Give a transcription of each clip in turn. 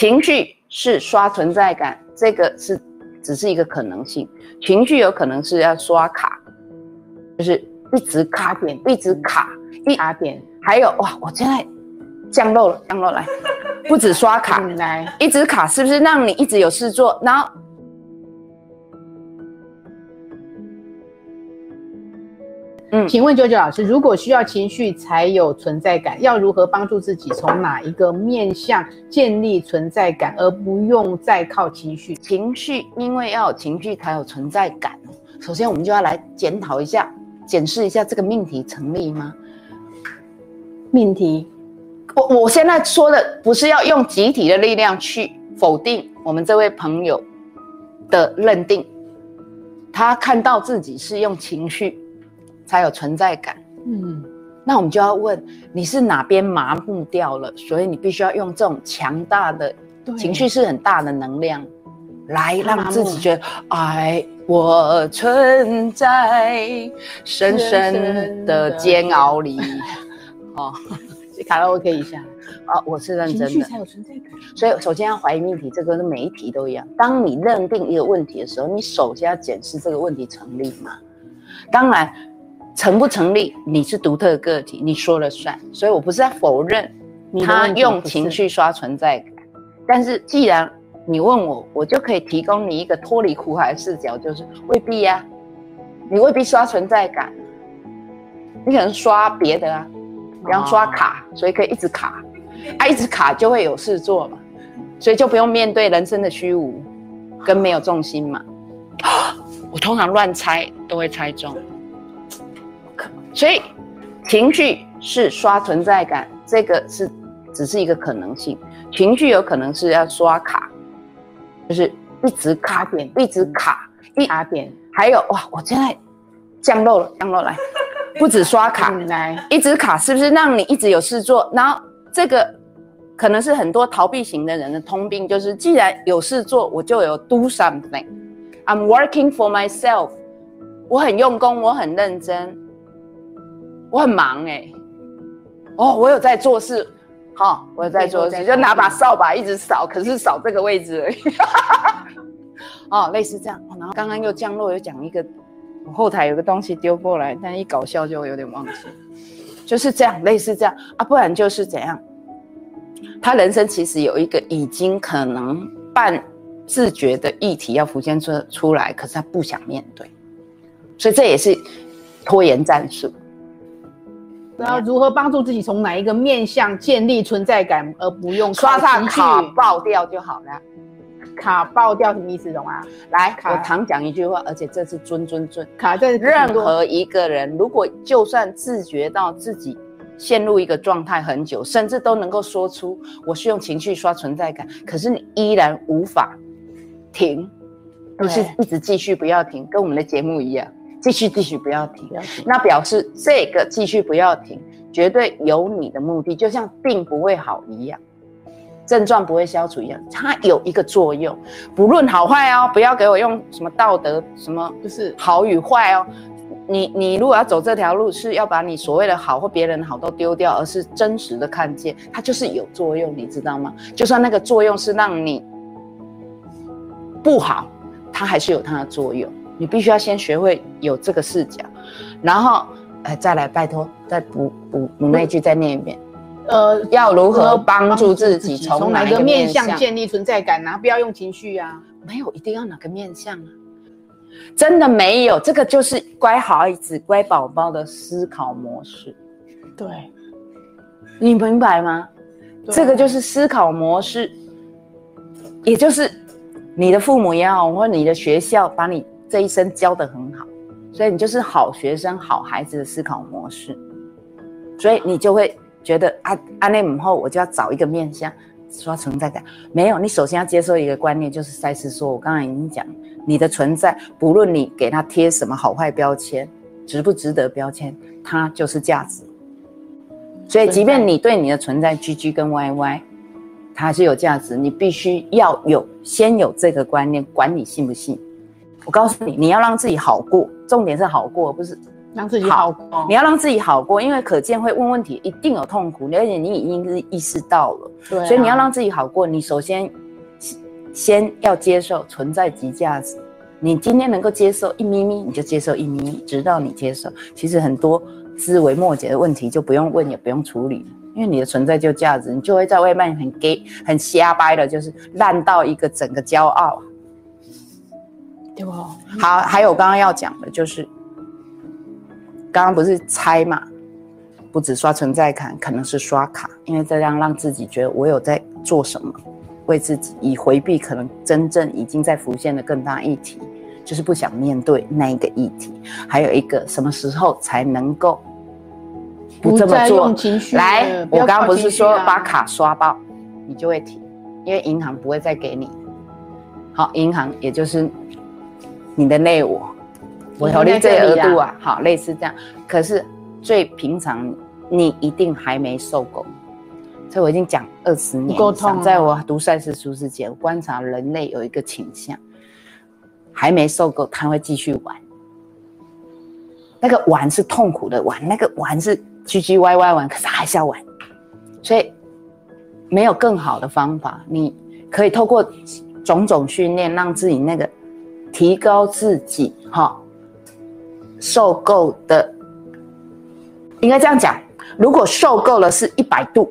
情绪是刷存在感，这个是只是一个可能性。情绪有可能是要刷卡，就是一直卡点，一直卡，一卡点。还有哇，我现在降落了，降落来，不止刷卡，来一直卡，是不是让你一直有事做？然后。嗯，请问九九老师，如果需要情绪才有存在感，要如何帮助自己从哪一个面向建立存在感，而不用再靠情绪？情绪，因为要有情绪才有存在感。首先，我们就要来检讨一下、检视一下这个命题成立吗？命题，我我现在说的不是要用集体的力量去否定我们这位朋友的认定，他看到自己是用情绪。才有存在感。嗯，那我们就要问，你是哪边麻木掉了？所以你必须要用这种强大的情绪，是很大的能量，来让自己觉得，哎，我存在深深的煎熬里。哦，卡拉 OK 一下。哦，我是认真的。情绪才有存在感。所以首先要怀疑命题，这个是每一题都一样。当你认定一个问题的时候，你首先要检视这个问题成立吗？当然。成不成立？你是独特的个体，你说了算。所以我不是在否认他用情绪刷存在感，但是既然你问我，我就可以提供你一个脱离苦海的视角，就是未必呀，你未必刷存在感，你可能刷别的啊，比方刷卡，所以可以一直卡，啊，一直卡就会有事做嘛，所以就不用面对人生的虚无跟没有重心嘛。我通常乱猜都会猜中。所以，情绪是刷存在感，这个是只是一个可能性。情绪有可能是要刷卡，就是一直卡点，一直卡，一卡点。还有哇，我现在降落了，降落来，不止刷卡，来一直卡，是不是让你一直有事做？然后这个可能是很多逃避型的人的通病，就是既然有事做，我就有 do something。I'm working for myself，我很用功，我很认真。我很忙哎，哦，我有在做事，好，我有在做事，就拿把扫把一直扫，可是扫这个位置而已，哦，类似这样。然后刚刚又降落，又讲一个，我后台有个东西丢过来，但一搞笑就有点忘记，就是这样，类似这样。啊，不然就是怎样？他人生其实有一个已经可能半自觉的议题要浮现出出来，可是他不想面对，所以这也是拖延战术。然后如何帮助自己从哪一个面向建立存在感，而不用刷上卡爆掉就好了。卡爆掉什么意思？懂吗？来，我常讲一句话，而且这是尊尊尊。卡在任何一个人，如果就算自觉到自己陷入一个状态很久，甚至都能够说出我是用情绪刷存在感，可是你依然无法停，不是一直继续不要停，跟我们的节目一样。继续继续不要停，那表示这个继续不要停，绝对有你的目的，就像病不会好一样，症状不会消除一样，它有一个作用，不论好坏哦，不要给我用什么道德什么，就是好与坏哦，你你如果要走这条路，是要把你所谓的好或别人好都丢掉，而是真实的看见，它就是有作用，你知道吗？就算那个作用是让你不好，它还是有它的作用。你必须要先学会有这个视角，然后，呃，再来拜托，再补补补那句，再念一遍。呃，要如何帮助自己从哪个面向建立存在感呢？不要用情绪啊，没有一定要哪个面向啊，真的没有，这个就是乖孩子、乖宝宝的思考模式。对，你明白吗？这个就是思考模式，也就是你的父母也好，或者你的学校把你。这一生教的很好，所以你就是好学生、好孩子的思考模式，所以你就会觉得啊，安内母后我就要找一个面向刷存在感。没有，你首先要接受一个观念，就是赛斯说，我刚才已经讲，你的存在，不论你给他贴什么好坏标签，值不值得标签，它就是价值。所以，即便你对你的存在 G G 跟 Y Y，它还是有价值。你必须要有先有这个观念，管你信不信。我告诉你，你要让自己好过，重点是好过，不是让自己好过。你要让自己好过，因为可见会问问题，一定有痛苦，而且你已经是意识到了。对，所以你要让自己好过，你首先先要接受存在即价值。你今天能够接受一咪咪，你就接受一咪咪，直到你接受。其实很多枝微末节的问题就不用问，也不用处理，因为你的存在就价值，你就会在外面很 gay、很瞎掰的，就是烂到一个整个骄傲。对不？好，还有刚刚要讲的就是，刚刚不是猜嘛？不止刷存在感，可能是刷卡，因为这样让自己觉得我有在做什么，为自己以回避可能真正已经在浮现的更大议题，就是不想面对那一个议题。还有一个什么时候才能够不这么做？来，我刚刚不是说把卡刷爆，你就会停，因为银行不会再给你。好，银行也就是。你的内我，我投你这额度啊，好，类似这样。可是最平常，你一定还没受够。所以我已经讲二十年，在我读赛事书之前，观察人类有一个倾向，还没受够，他会继续玩。那个玩是痛苦的玩，那个玩是唧唧歪歪玩，可是还是要玩。所以没有更好的方法，你可以透过种种训练，让自己那个。提高自己哈，受够的，应该这样讲。如果受够了是一百度，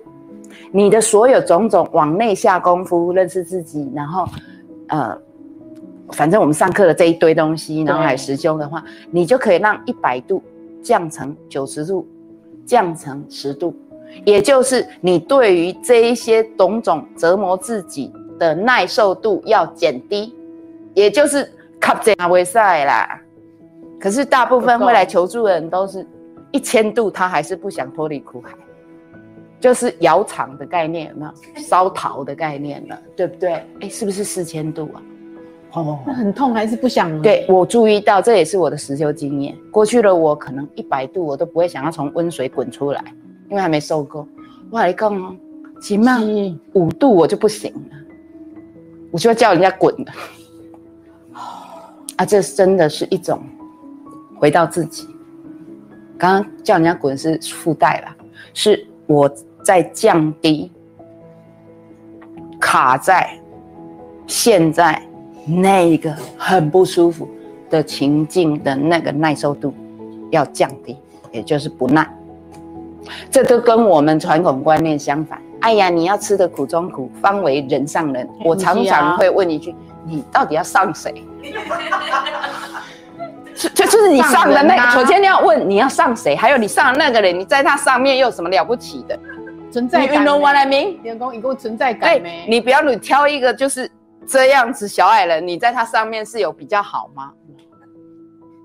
你的所有种种往内下功夫认识自己，然后呃，反正我们上课的这一堆东西，脑海师兄的话，你就可以让一百度降成九十度，降成十度，也就是你对于这一些种种折磨自己的耐受度要减低，也就是。卡这阿维赛啦，可是大部分会来求助的人都是一千度，他还是不想脱离苦海，就是窑厂的概念有没有？烧陶的概念了，对不对？哎，是不是四千度啊？哦，那很痛还是不想？对我注意到，这也是我的实修经验。过去的我可能一百度我都不会想要从温水滚出来，因为还没受够。我来讲哦，起码五度我就不行了，我就要叫人家滚了。啊，这真的是一种回到自己。刚刚叫人家滚是附带了，是我在降低卡在现在那个很不舒服的情境的那个耐受度要降低，也就是不耐。这都跟我们传统观念相反。哎呀，你要吃的苦中苦，方为人上人。我常常会问一句：你到底要上谁？就就是你上的那个，首先你要问你要上谁，还有你上的那个人，你在他上面又有什么了不起的存在感？你 know what I mean？员工一共存在感没？你不要你挑一个就是这样子小矮人，你在他上面是有比较好吗？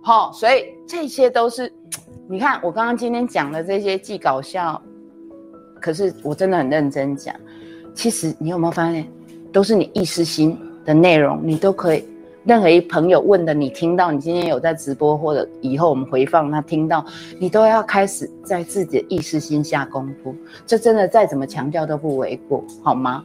好，所以这些都是，你看我刚刚今天讲的这些既搞笑，可是我真的很认真讲。其实你有没有发现，都是你意识心的内容，你都可以。任何一朋友问的，你听到，你今天有在直播，或者以后我们回放他听到，你都要开始在自己的意识心下功夫。这真的再怎么强调都不为过，好吗？